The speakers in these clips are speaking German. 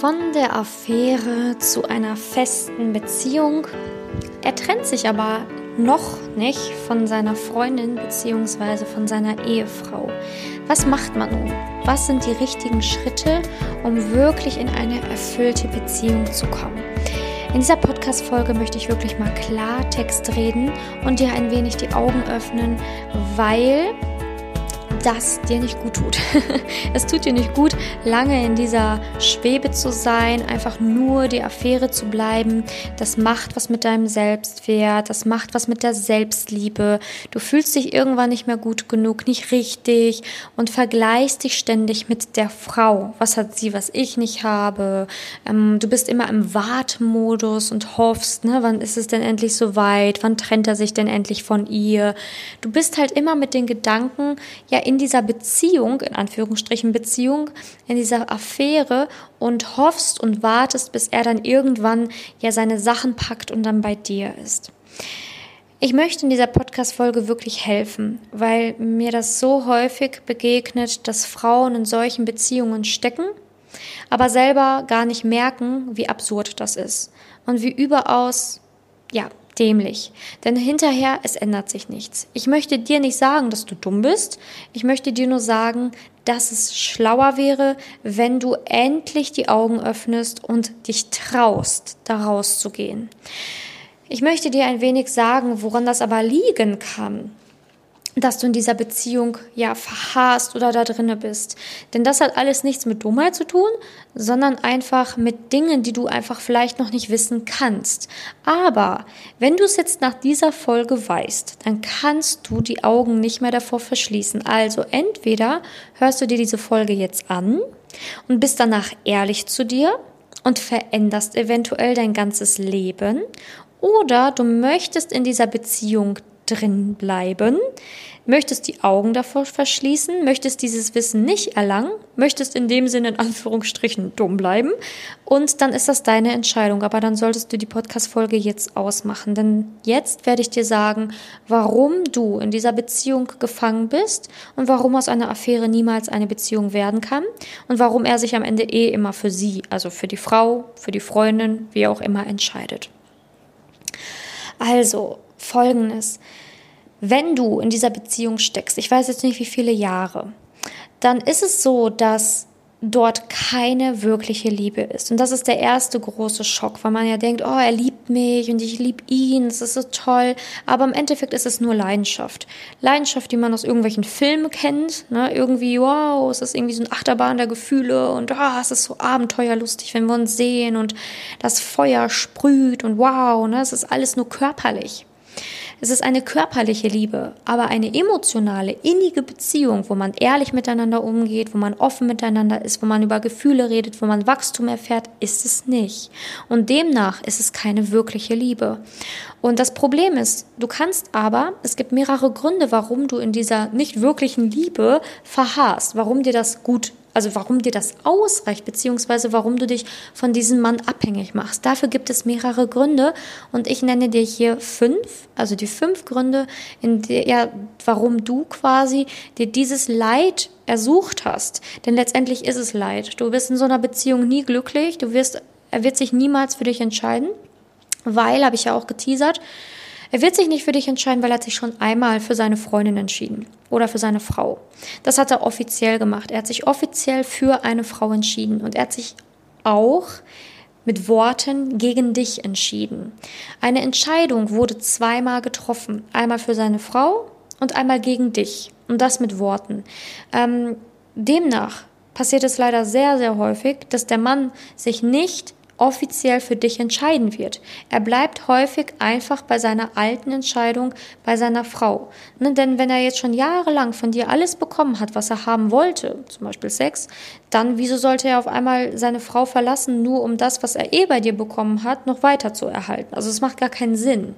Von der Affäre zu einer festen Beziehung. Er trennt sich aber noch nicht von seiner Freundin bzw. von seiner Ehefrau. Was macht man nun? Was sind die richtigen Schritte, um wirklich in eine erfüllte Beziehung zu kommen? In dieser Podcast-Folge möchte ich wirklich mal Klartext reden und dir ein wenig die Augen öffnen, weil das dir nicht gut tut. es tut dir nicht gut, lange in dieser Schwebe zu sein, einfach nur die Affäre zu bleiben. Das macht was mit deinem Selbstwert, das macht was mit der Selbstliebe. Du fühlst dich irgendwann nicht mehr gut genug, nicht richtig und vergleichst dich ständig mit der Frau. Was hat sie, was ich nicht habe? Ähm, du bist immer im Wartmodus und hoffst, ne, wann ist es denn endlich so weit? Wann trennt er sich denn endlich von ihr? Du bist halt immer mit den Gedanken, ja, in dieser Beziehung, in Anführungsstrichen Beziehung, in dieser Affäre und hoffst und wartest, bis er dann irgendwann ja seine Sachen packt und dann bei dir ist. Ich möchte in dieser Podcast-Folge wirklich helfen, weil mir das so häufig begegnet, dass Frauen in solchen Beziehungen stecken, aber selber gar nicht merken, wie absurd das ist und wie überaus, ja, dämlich. Denn hinterher, es ändert sich nichts. Ich möchte dir nicht sagen, dass du dumm bist. Ich möchte dir nur sagen, dass es schlauer wäre, wenn du endlich die Augen öffnest und dich traust, da rauszugehen. Ich möchte dir ein wenig sagen, woran das aber liegen kann dass du in dieser Beziehung ja verharrst oder da drinne bist. Denn das hat alles nichts mit Dummheit zu tun, sondern einfach mit Dingen, die du einfach vielleicht noch nicht wissen kannst. Aber wenn du es jetzt nach dieser Folge weißt, dann kannst du die Augen nicht mehr davor verschließen. Also entweder hörst du dir diese Folge jetzt an und bist danach ehrlich zu dir und veränderst eventuell dein ganzes Leben oder du möchtest in dieser Beziehung drin bleiben, möchtest die Augen davor verschließen, möchtest dieses Wissen nicht erlangen, möchtest in dem Sinne in Anführungsstrichen dumm bleiben und dann ist das deine Entscheidung. Aber dann solltest du die Podcast-Folge jetzt ausmachen, denn jetzt werde ich dir sagen, warum du in dieser Beziehung gefangen bist und warum aus einer Affäre niemals eine Beziehung werden kann und warum er sich am Ende eh immer für sie, also für die Frau, für die Freundin, wie auch immer entscheidet. Also, folgendes. Wenn du in dieser Beziehung steckst, ich weiß jetzt nicht wie viele Jahre, dann ist es so, dass dort keine wirkliche Liebe ist. Und das ist der erste große Schock, weil man ja denkt, oh, er liebt mich und ich liebe ihn, es ist so toll. Aber im Endeffekt ist es nur Leidenschaft. Leidenschaft, die man aus irgendwelchen Filmen kennt. Ne? Irgendwie, wow, es ist irgendwie so ein Achterbahn der Gefühle und oh, es ist so abenteuerlustig, wenn wir uns sehen und das Feuer sprüht und wow, ne? es ist alles nur körperlich. Es ist eine körperliche Liebe, aber eine emotionale, innige Beziehung, wo man ehrlich miteinander umgeht, wo man offen miteinander ist, wo man über Gefühle redet, wo man Wachstum erfährt, ist es nicht. Und demnach ist es keine wirkliche Liebe. Und das Problem ist, du kannst aber, es gibt mehrere Gründe, warum du in dieser nicht wirklichen Liebe verharrst, warum dir das gut also warum dir das ausreicht, beziehungsweise warum du dich von diesem Mann abhängig machst. Dafür gibt es mehrere Gründe und ich nenne dir hier fünf, also die fünf Gründe, in der, ja, warum du quasi dir dieses Leid ersucht hast. Denn letztendlich ist es Leid. Du bist in so einer Beziehung nie glücklich, du wirst, er wird sich niemals für dich entscheiden, weil, habe ich ja auch geteasert, er wird sich nicht für dich entscheiden, weil er hat sich schon einmal für seine Freundin entschieden oder für seine Frau. Das hat er offiziell gemacht. Er hat sich offiziell für eine Frau entschieden und er hat sich auch mit Worten gegen dich entschieden. Eine Entscheidung wurde zweimal getroffen. Einmal für seine Frau und einmal gegen dich. Und das mit Worten. Ähm, demnach passiert es leider sehr, sehr häufig, dass der Mann sich nicht offiziell für dich entscheiden wird. Er bleibt häufig einfach bei seiner alten Entscheidung bei seiner Frau. Ne, denn wenn er jetzt schon jahrelang von dir alles bekommen hat, was er haben wollte, zum Beispiel Sex, dann wieso sollte er auf einmal seine Frau verlassen, nur um das, was er eh bei dir bekommen hat, noch weiter zu erhalten? Also es macht gar keinen Sinn.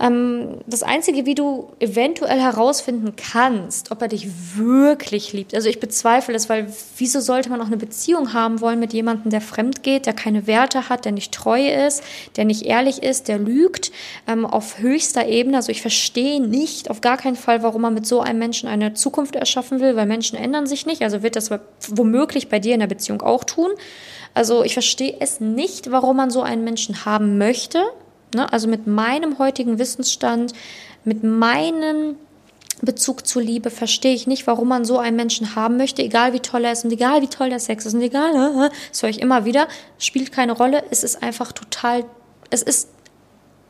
Ähm, das Einzige, wie du eventuell herausfinden kannst, ob er dich wirklich liebt. Also ich bezweifle es, weil wieso sollte man auch eine Beziehung haben wollen mit jemandem, der fremd geht, der keine Werte hat, der nicht treu ist, der nicht ehrlich ist, der lügt ähm, auf höchster Ebene. Also ich verstehe nicht auf gar keinen Fall, warum man mit so einem Menschen eine Zukunft erschaffen will, weil Menschen ändern sich nicht. Also wird das womöglich bei dir in der Beziehung auch tun. Also ich verstehe es nicht, warum man so einen Menschen haben möchte. Ne? Also mit meinem heutigen Wissensstand, mit meinem Bezug zur Liebe verstehe ich nicht, warum man so einen Menschen haben möchte, egal wie toll er ist und egal wie toll der Sex ist und egal, das höre ich immer wieder, spielt keine Rolle. Es ist einfach total, es ist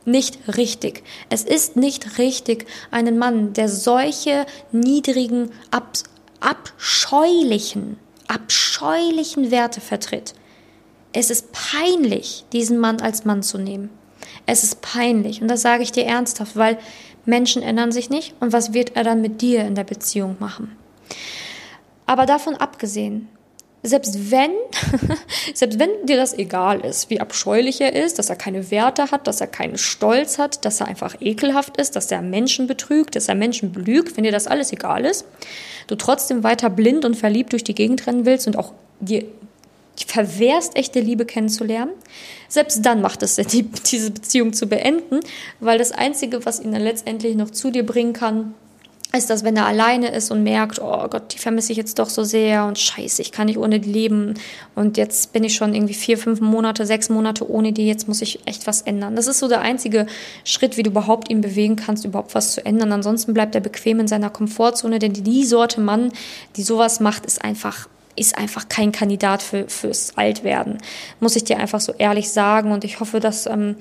nicht richtig. Es ist nicht richtig, einen Mann, der solche niedrigen, ab, abscheulichen, abscheulichen Werte vertritt. Es ist peinlich, diesen Mann als Mann zu nehmen. Es ist peinlich und das sage ich dir ernsthaft, weil Menschen ändern sich nicht und was wird er dann mit dir in der Beziehung machen? Aber davon abgesehen, selbst wenn, selbst wenn dir das egal ist, wie abscheulich er ist, dass er keine Werte hat, dass er keinen Stolz hat, dass er einfach ekelhaft ist, dass er Menschen betrügt, dass er Menschen belügt, wenn dir das alles egal ist, du trotzdem weiter blind und verliebt durch die Gegend rennen willst und auch dir verwehrst, echte Liebe kennenzulernen, selbst dann macht es Sinn, diese Beziehung zu beenden, weil das Einzige, was ihn dann letztendlich noch zu dir bringen kann, ist, dass wenn er alleine ist und merkt, oh Gott, die vermisse ich jetzt doch so sehr und scheiße, ich kann nicht ohne die leben und jetzt bin ich schon irgendwie vier, fünf Monate, sechs Monate ohne die, jetzt muss ich echt was ändern. Das ist so der einzige Schritt, wie du überhaupt ihn bewegen kannst, überhaupt was zu ändern. Ansonsten bleibt er bequem in seiner Komfortzone, denn die Sorte Mann, die sowas macht, ist einfach ist einfach kein Kandidat für, fürs Altwerden. Muss ich dir einfach so ehrlich sagen. Und ich hoffe, dass, ähm,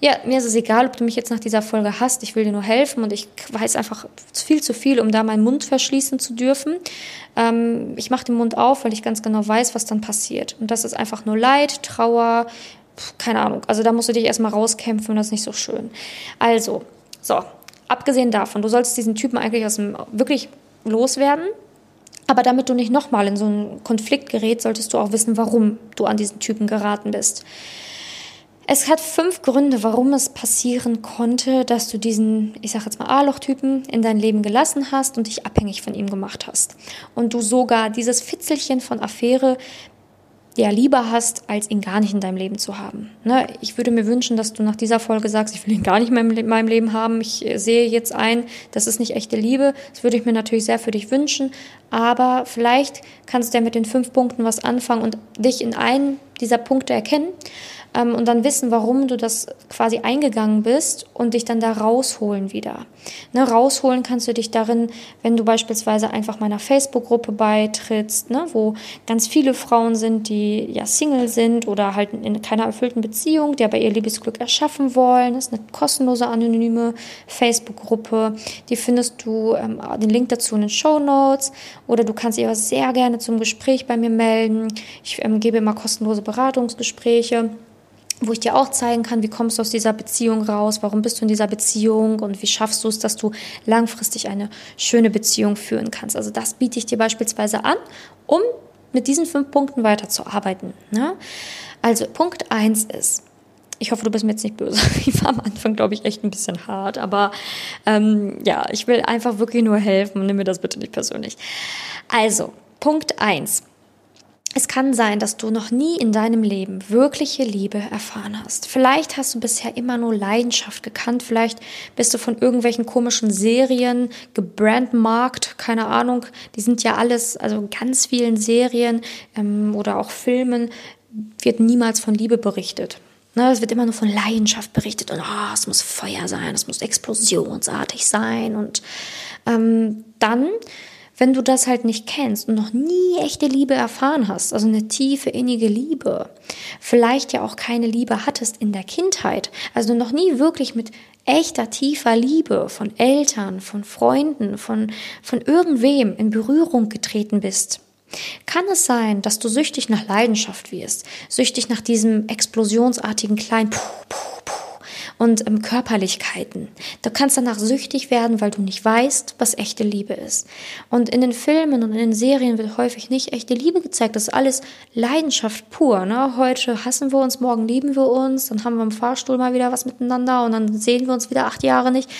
ja, mir ist es egal, ob du mich jetzt nach dieser Folge hast. Ich will dir nur helfen und ich weiß einfach viel zu viel, um da meinen Mund verschließen zu dürfen. Ähm, ich mache den Mund auf, weil ich ganz genau weiß, was dann passiert. Und das ist einfach nur Leid, Trauer, keine Ahnung. Also da musst du dich erstmal rauskämpfen und das ist nicht so schön. Also, so, abgesehen davon, du solltest diesen Typen eigentlich aus dem wirklich loswerden. Aber damit du nicht nochmal in so einen Konflikt gerät, solltest du auch wissen, warum du an diesen Typen geraten bist. Es hat fünf Gründe, warum es passieren konnte, dass du diesen, ich sag jetzt mal A-Loch-Typen in dein Leben gelassen hast und dich abhängig von ihm gemacht hast. Und du sogar dieses Fitzelchen von Affäre ja lieber hast, als ihn gar nicht in deinem Leben zu haben. Ne? Ich würde mir wünschen, dass du nach dieser Folge sagst, ich will ihn gar nicht mehr in meinem Leben haben. Ich äh, sehe jetzt ein, das ist nicht echte Liebe. Das würde ich mir natürlich sehr für dich wünschen. Aber vielleicht kannst du ja mit den fünf Punkten was anfangen und dich in einen dieser Punkte erkennen ähm, und dann wissen, warum du das quasi eingegangen bist und dich dann da rausholen wieder. Ne, rausholen kannst du dich darin, wenn du beispielsweise einfach meiner Facebook-Gruppe beitrittst, ne, wo ganz viele Frauen sind, die ja Single sind oder halt in keiner erfüllten Beziehung, die aber ihr Liebesglück erschaffen wollen. Das ist eine kostenlose, anonyme Facebook-Gruppe. Die findest du, ähm, den Link dazu in den Show Notes oder du kannst dich aber sehr gerne zum Gespräch bei mir melden. Ich ähm, gebe immer kostenlose Beratungsgespräche wo ich dir auch zeigen kann, wie kommst du aus dieser Beziehung raus, warum bist du in dieser Beziehung und wie schaffst du es, dass du langfristig eine schöne Beziehung führen kannst. Also das biete ich dir beispielsweise an, um mit diesen fünf Punkten weiterzuarbeiten. Ne? Also Punkt eins ist, ich hoffe, du bist mir jetzt nicht böse. Ich war am Anfang, glaube ich, echt ein bisschen hart, aber ähm, ja, ich will einfach wirklich nur helfen. Nimm mir das bitte nicht persönlich. Also, Punkt eins es kann sein, dass du noch nie in deinem Leben wirkliche Liebe erfahren hast. Vielleicht hast du bisher immer nur Leidenschaft gekannt. Vielleicht bist du von irgendwelchen komischen Serien gebrandmarkt. Keine Ahnung. Die sind ja alles, also ganz vielen Serien ähm, oder auch Filmen wird niemals von Liebe berichtet. Ne, es wird immer nur von Leidenschaft berichtet und oh, es muss Feuer sein, es muss explosionsartig sein. Und ähm, dann wenn du das halt nicht kennst und noch nie echte Liebe erfahren hast, also eine tiefe, innige Liebe, vielleicht ja auch keine Liebe hattest in der Kindheit, also noch nie wirklich mit echter, tiefer Liebe von Eltern, von Freunden, von, von irgendwem in Berührung getreten bist, kann es sein, dass du süchtig nach Leidenschaft wirst, süchtig nach diesem explosionsartigen kleinen Puh, Puh, und ähm, Körperlichkeiten. Du kannst danach süchtig werden, weil du nicht weißt, was echte Liebe ist. Und in den Filmen und in den Serien wird häufig nicht echte Liebe gezeigt. Das ist alles Leidenschaft pur. Ne? Heute hassen wir uns, morgen lieben wir uns, dann haben wir im Fahrstuhl mal wieder was miteinander und dann sehen wir uns wieder acht Jahre nicht.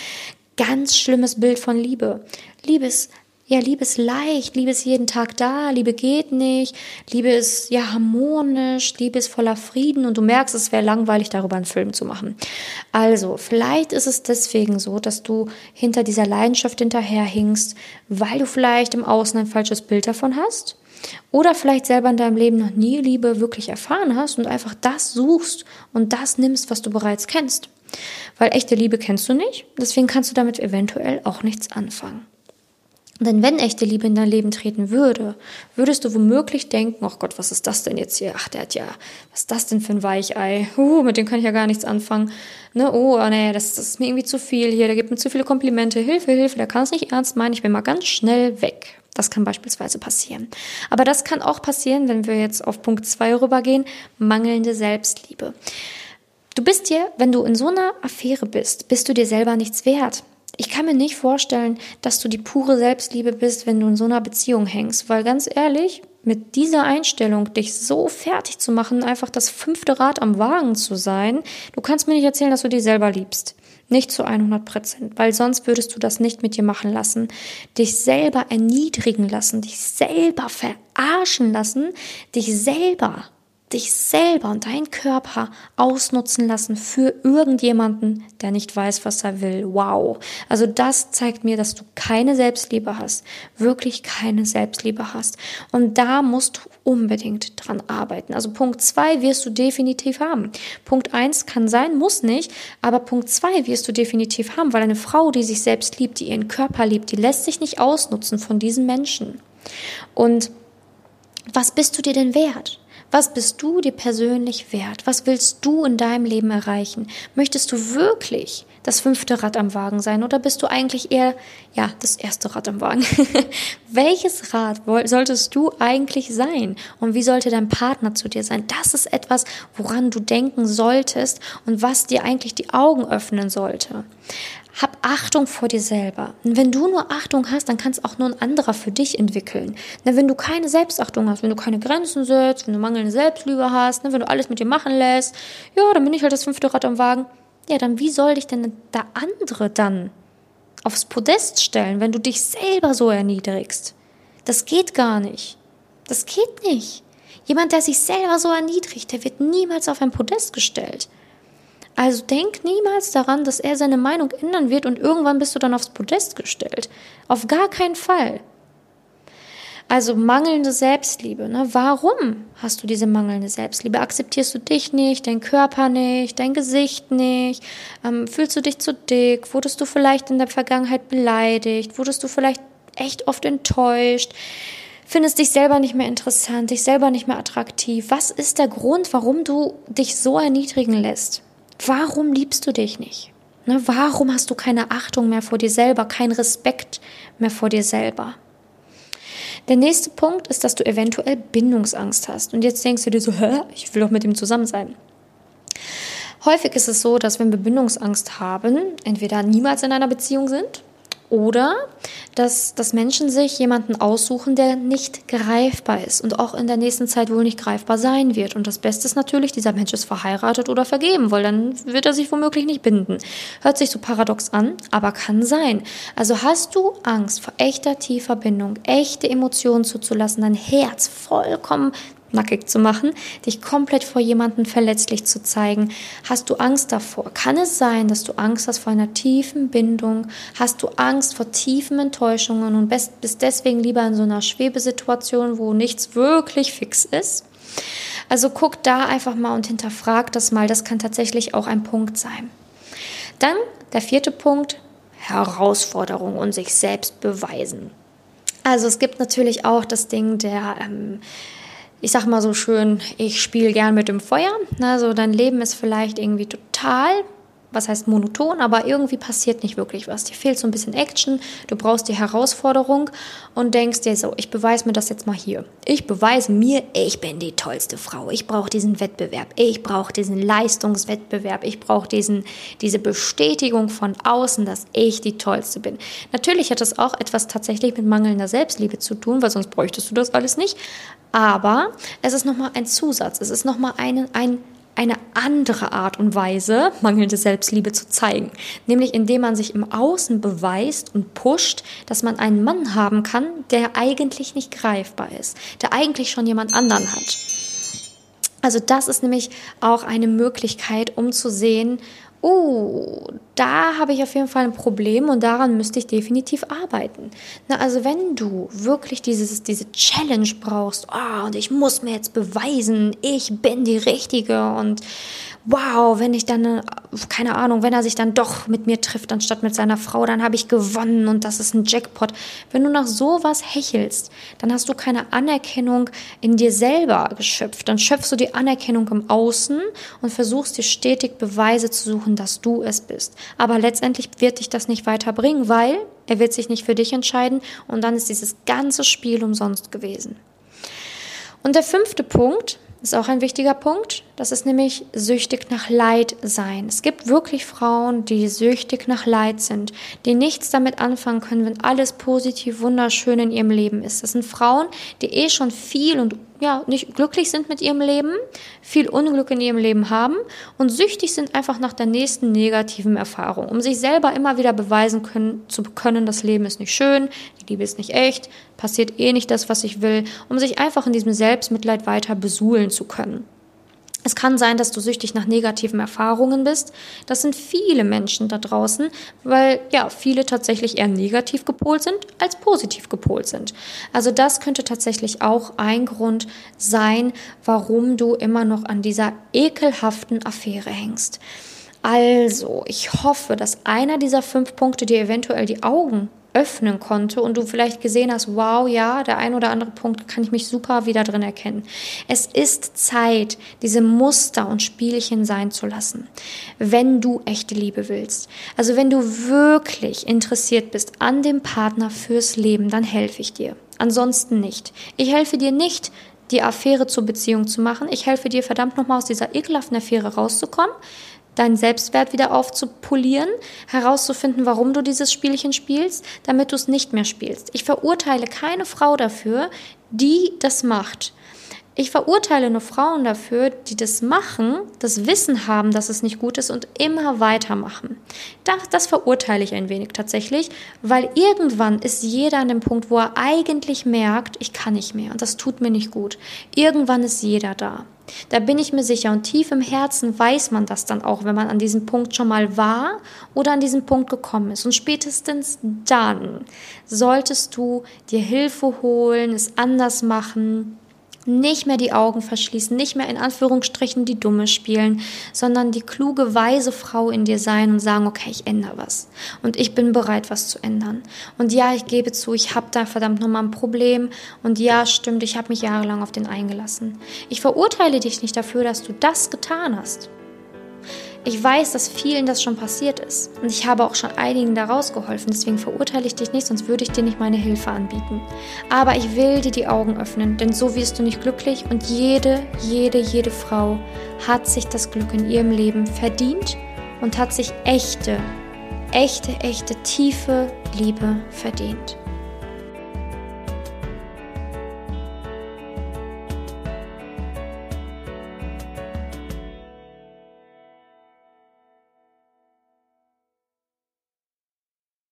Ganz schlimmes Bild von Liebe. Liebe ist ja, Liebe ist leicht, Liebe ist jeden Tag da, Liebe geht nicht, Liebe ist ja harmonisch, Liebe ist voller Frieden und du merkst, es wäre langweilig, darüber einen Film zu machen. Also, vielleicht ist es deswegen so, dass du hinter dieser Leidenschaft hinterherhingst, weil du vielleicht im Außen ein falsches Bild davon hast. Oder vielleicht selber in deinem Leben noch nie Liebe wirklich erfahren hast und einfach das suchst und das nimmst, was du bereits kennst. Weil echte Liebe kennst du nicht, deswegen kannst du damit eventuell auch nichts anfangen. Denn wenn echte Liebe in dein Leben treten würde, würdest du womöglich denken, ach Gott, was ist das denn jetzt hier? Ach, der hat ja, was ist das denn für ein Weichei? Uh, mit dem kann ich ja gar nichts anfangen. Ne, oh, nee, das, das ist mir irgendwie zu viel hier, der gibt mir zu viele Komplimente. Hilfe, Hilfe, der kann es nicht ernst meinen, ich bin mal ganz schnell weg. Das kann beispielsweise passieren. Aber das kann auch passieren, wenn wir jetzt auf Punkt zwei rübergehen, mangelnde Selbstliebe. Du bist dir, wenn du in so einer Affäre bist, bist du dir selber nichts wert. Ich kann mir nicht vorstellen, dass du die pure Selbstliebe bist, wenn du in so einer Beziehung hängst, weil ganz ehrlich, mit dieser Einstellung, dich so fertig zu machen, einfach das fünfte Rad am Wagen zu sein, du kannst mir nicht erzählen, dass du dich selber liebst. Nicht zu 100 Prozent, weil sonst würdest du das nicht mit dir machen lassen. Dich selber erniedrigen lassen, dich selber verarschen lassen, dich selber dich selber und deinen Körper ausnutzen lassen für irgendjemanden, der nicht weiß, was er will. Wow. Also das zeigt mir, dass du keine Selbstliebe hast. Wirklich keine Selbstliebe hast. Und da musst du unbedingt dran arbeiten. Also Punkt zwei wirst du definitiv haben. Punkt eins kann sein, muss nicht. Aber Punkt zwei wirst du definitiv haben, weil eine Frau, die sich selbst liebt, die ihren Körper liebt, die lässt sich nicht ausnutzen von diesen Menschen. Und was bist du dir denn wert? Was bist du dir persönlich wert? Was willst du in deinem Leben erreichen? Möchtest du wirklich das fünfte Rad am Wagen sein oder bist du eigentlich eher, ja, das erste Rad am Wagen? Welches Rad solltest du eigentlich sein? Und wie sollte dein Partner zu dir sein? Das ist etwas, woran du denken solltest und was dir eigentlich die Augen öffnen sollte. Hab Achtung vor dir selber. Und wenn du nur Achtung hast, dann kann es auch nur ein anderer für dich entwickeln. Denn wenn du keine Selbstachtung hast, wenn du keine Grenzen setzt, wenn du mangelnde Selbstliebe hast, ne, wenn du alles mit dir machen lässt, ja, dann bin ich halt das fünfte Rad am Wagen. Ja, dann wie soll dich denn der andere dann aufs Podest stellen, wenn du dich selber so erniedrigst? Das geht gar nicht. Das geht nicht. Jemand, der sich selber so erniedrigt, der wird niemals auf ein Podest gestellt. Also denk niemals daran, dass er seine Meinung ändern wird und irgendwann bist du dann aufs Podest gestellt. Auf gar keinen Fall. Also mangelnde Selbstliebe. Ne? Warum hast du diese mangelnde Selbstliebe? Akzeptierst du dich nicht, dein Körper nicht, dein Gesicht nicht? Ähm, fühlst du dich zu dick? Wurdest du vielleicht in der Vergangenheit beleidigt? Wurdest du vielleicht echt oft enttäuscht? Findest dich selber nicht mehr interessant, dich selber nicht mehr attraktiv? Was ist der Grund, warum du dich so erniedrigen lässt? Warum liebst du dich nicht? Ne, warum hast du keine Achtung mehr vor dir selber, keinen Respekt mehr vor dir selber? Der nächste Punkt ist, dass du eventuell Bindungsangst hast. Und jetzt denkst du dir so, hä, ich will doch mit ihm zusammen sein. Häufig ist es so, dass wenn wir Bindungsangst haben, entweder niemals in einer Beziehung sind oder dass, dass Menschen sich jemanden aussuchen, der nicht greifbar ist und auch in der nächsten Zeit wohl nicht greifbar sein wird. Und das Beste ist natürlich, dieser Mensch ist verheiratet oder vergeben, weil dann wird er sich womöglich nicht binden. Hört sich so paradox an, aber kann sein. Also hast du Angst vor echter tiefer Bindung, echte Emotionen zuzulassen, dein Herz vollkommen nackig zu machen, dich komplett vor jemanden verletzlich zu zeigen. Hast du Angst davor? Kann es sein, dass du Angst hast vor einer tiefen Bindung? Hast du Angst vor tiefen Enttäuschungen und bist deswegen lieber in so einer Schwebesituation, wo nichts wirklich fix ist? Also guck da einfach mal und hinterfrag das mal. Das kann tatsächlich auch ein Punkt sein. Dann der vierte Punkt, Herausforderung und sich selbst beweisen. Also es gibt natürlich auch das Ding der ähm, ich sag mal so schön, ich spiele gern mit dem Feuer. Also dein Leben ist vielleicht irgendwie total was heißt monoton, aber irgendwie passiert nicht wirklich was. Dir fehlt so ein bisschen Action, du brauchst die Herausforderung und denkst dir so, ich beweise mir das jetzt mal hier. Ich beweise mir, ich bin die tollste Frau. Ich brauche diesen Wettbewerb. Ich brauche diesen Leistungswettbewerb. Ich brauche diese Bestätigung von außen, dass ich die tollste bin. Natürlich hat das auch etwas tatsächlich mit mangelnder Selbstliebe zu tun, weil sonst bräuchtest du das alles nicht. Aber es ist nochmal ein Zusatz. Es ist nochmal ein, ein, eine andere Art und Weise, mangelnde Selbstliebe zu zeigen. Nämlich indem man sich im Außen beweist und pusht, dass man einen Mann haben kann, der eigentlich nicht greifbar ist, der eigentlich schon jemand anderen hat. Also das ist nämlich auch eine Möglichkeit, um zu sehen, oh, da habe ich auf jeden Fall ein Problem und daran müsste ich definitiv arbeiten. Na, also wenn du wirklich dieses, diese Challenge brauchst, oh, und ich muss mir jetzt beweisen, ich bin die Richtige und wow, wenn ich dann, keine Ahnung, wenn er sich dann doch mit mir trifft, anstatt mit seiner Frau, dann habe ich gewonnen und das ist ein Jackpot. Wenn du nach sowas hechelst, dann hast du keine Anerkennung in dir selber geschöpft. Dann schöpfst du die Anerkennung im Außen und versuchst dir stetig Beweise zu suchen, dass du es bist. Aber letztendlich wird dich das nicht weiterbringen, weil er wird sich nicht für dich entscheiden und dann ist dieses ganze Spiel umsonst gewesen. Und der fünfte Punkt, ist auch ein wichtiger Punkt. Das ist nämlich süchtig nach Leid sein. Es gibt wirklich Frauen, die süchtig nach Leid sind, die nichts damit anfangen können, wenn alles positiv, wunderschön in ihrem Leben ist. Das sind Frauen, die eh schon viel und ja, nicht glücklich sind mit ihrem Leben, viel Unglück in ihrem Leben haben und süchtig sind einfach nach der nächsten negativen Erfahrung, um sich selber immer wieder beweisen können, zu können, das Leben ist nicht schön, die Liebe ist nicht echt, passiert eh nicht das, was ich will, um sich einfach in diesem Selbstmitleid weiter besuhlen zu können. Es kann sein, dass du süchtig nach negativen Erfahrungen bist. Das sind viele Menschen da draußen, weil ja, viele tatsächlich eher negativ gepolt sind als positiv gepolt sind. Also das könnte tatsächlich auch ein Grund sein, warum du immer noch an dieser ekelhaften Affäre hängst. Also, ich hoffe, dass einer dieser fünf Punkte dir eventuell die Augen öffnen konnte und du vielleicht gesehen hast, wow, ja, der ein oder andere Punkt kann ich mich super wieder drin erkennen. Es ist Zeit, diese Muster und Spielchen sein zu lassen, wenn du echte Liebe willst. Also wenn du wirklich interessiert bist an dem Partner fürs Leben, dann helfe ich dir. Ansonsten nicht. Ich helfe dir nicht, die Affäre zur Beziehung zu machen. Ich helfe dir verdammt nochmal aus dieser ekelhaften Affäre rauszukommen deinen Selbstwert wieder aufzupolieren, herauszufinden, warum du dieses Spielchen spielst, damit du es nicht mehr spielst. Ich verurteile keine Frau dafür, die das macht. Ich verurteile nur Frauen dafür, die das machen, das Wissen haben, dass es nicht gut ist und immer weitermachen. Das, das verurteile ich ein wenig tatsächlich, weil irgendwann ist jeder an dem Punkt, wo er eigentlich merkt, ich kann nicht mehr und das tut mir nicht gut. Irgendwann ist jeder da. Da bin ich mir sicher und tief im Herzen weiß man das dann auch, wenn man an diesem Punkt schon mal war oder an diesen Punkt gekommen ist. Und spätestens dann solltest du dir Hilfe holen, es anders machen, nicht mehr die Augen verschließen, nicht mehr in Anführungsstrichen die Dumme spielen, sondern die kluge, weise Frau in dir sein und sagen, okay, ich ändere was. Und ich bin bereit, was zu ändern. Und ja, ich gebe zu, ich habe da verdammt nochmal ein Problem. Und ja, stimmt, ich habe mich jahrelang auf den eingelassen. Ich verurteile dich nicht dafür, dass du das getan hast. Ich weiß, dass vielen das schon passiert ist und ich habe auch schon einigen daraus geholfen, deswegen verurteile ich dich nicht, sonst würde ich dir nicht meine Hilfe anbieten. Aber ich will dir die Augen öffnen, denn so wirst du nicht glücklich und jede, jede, jede Frau hat sich das Glück in ihrem Leben verdient und hat sich echte, echte, echte, tiefe Liebe verdient.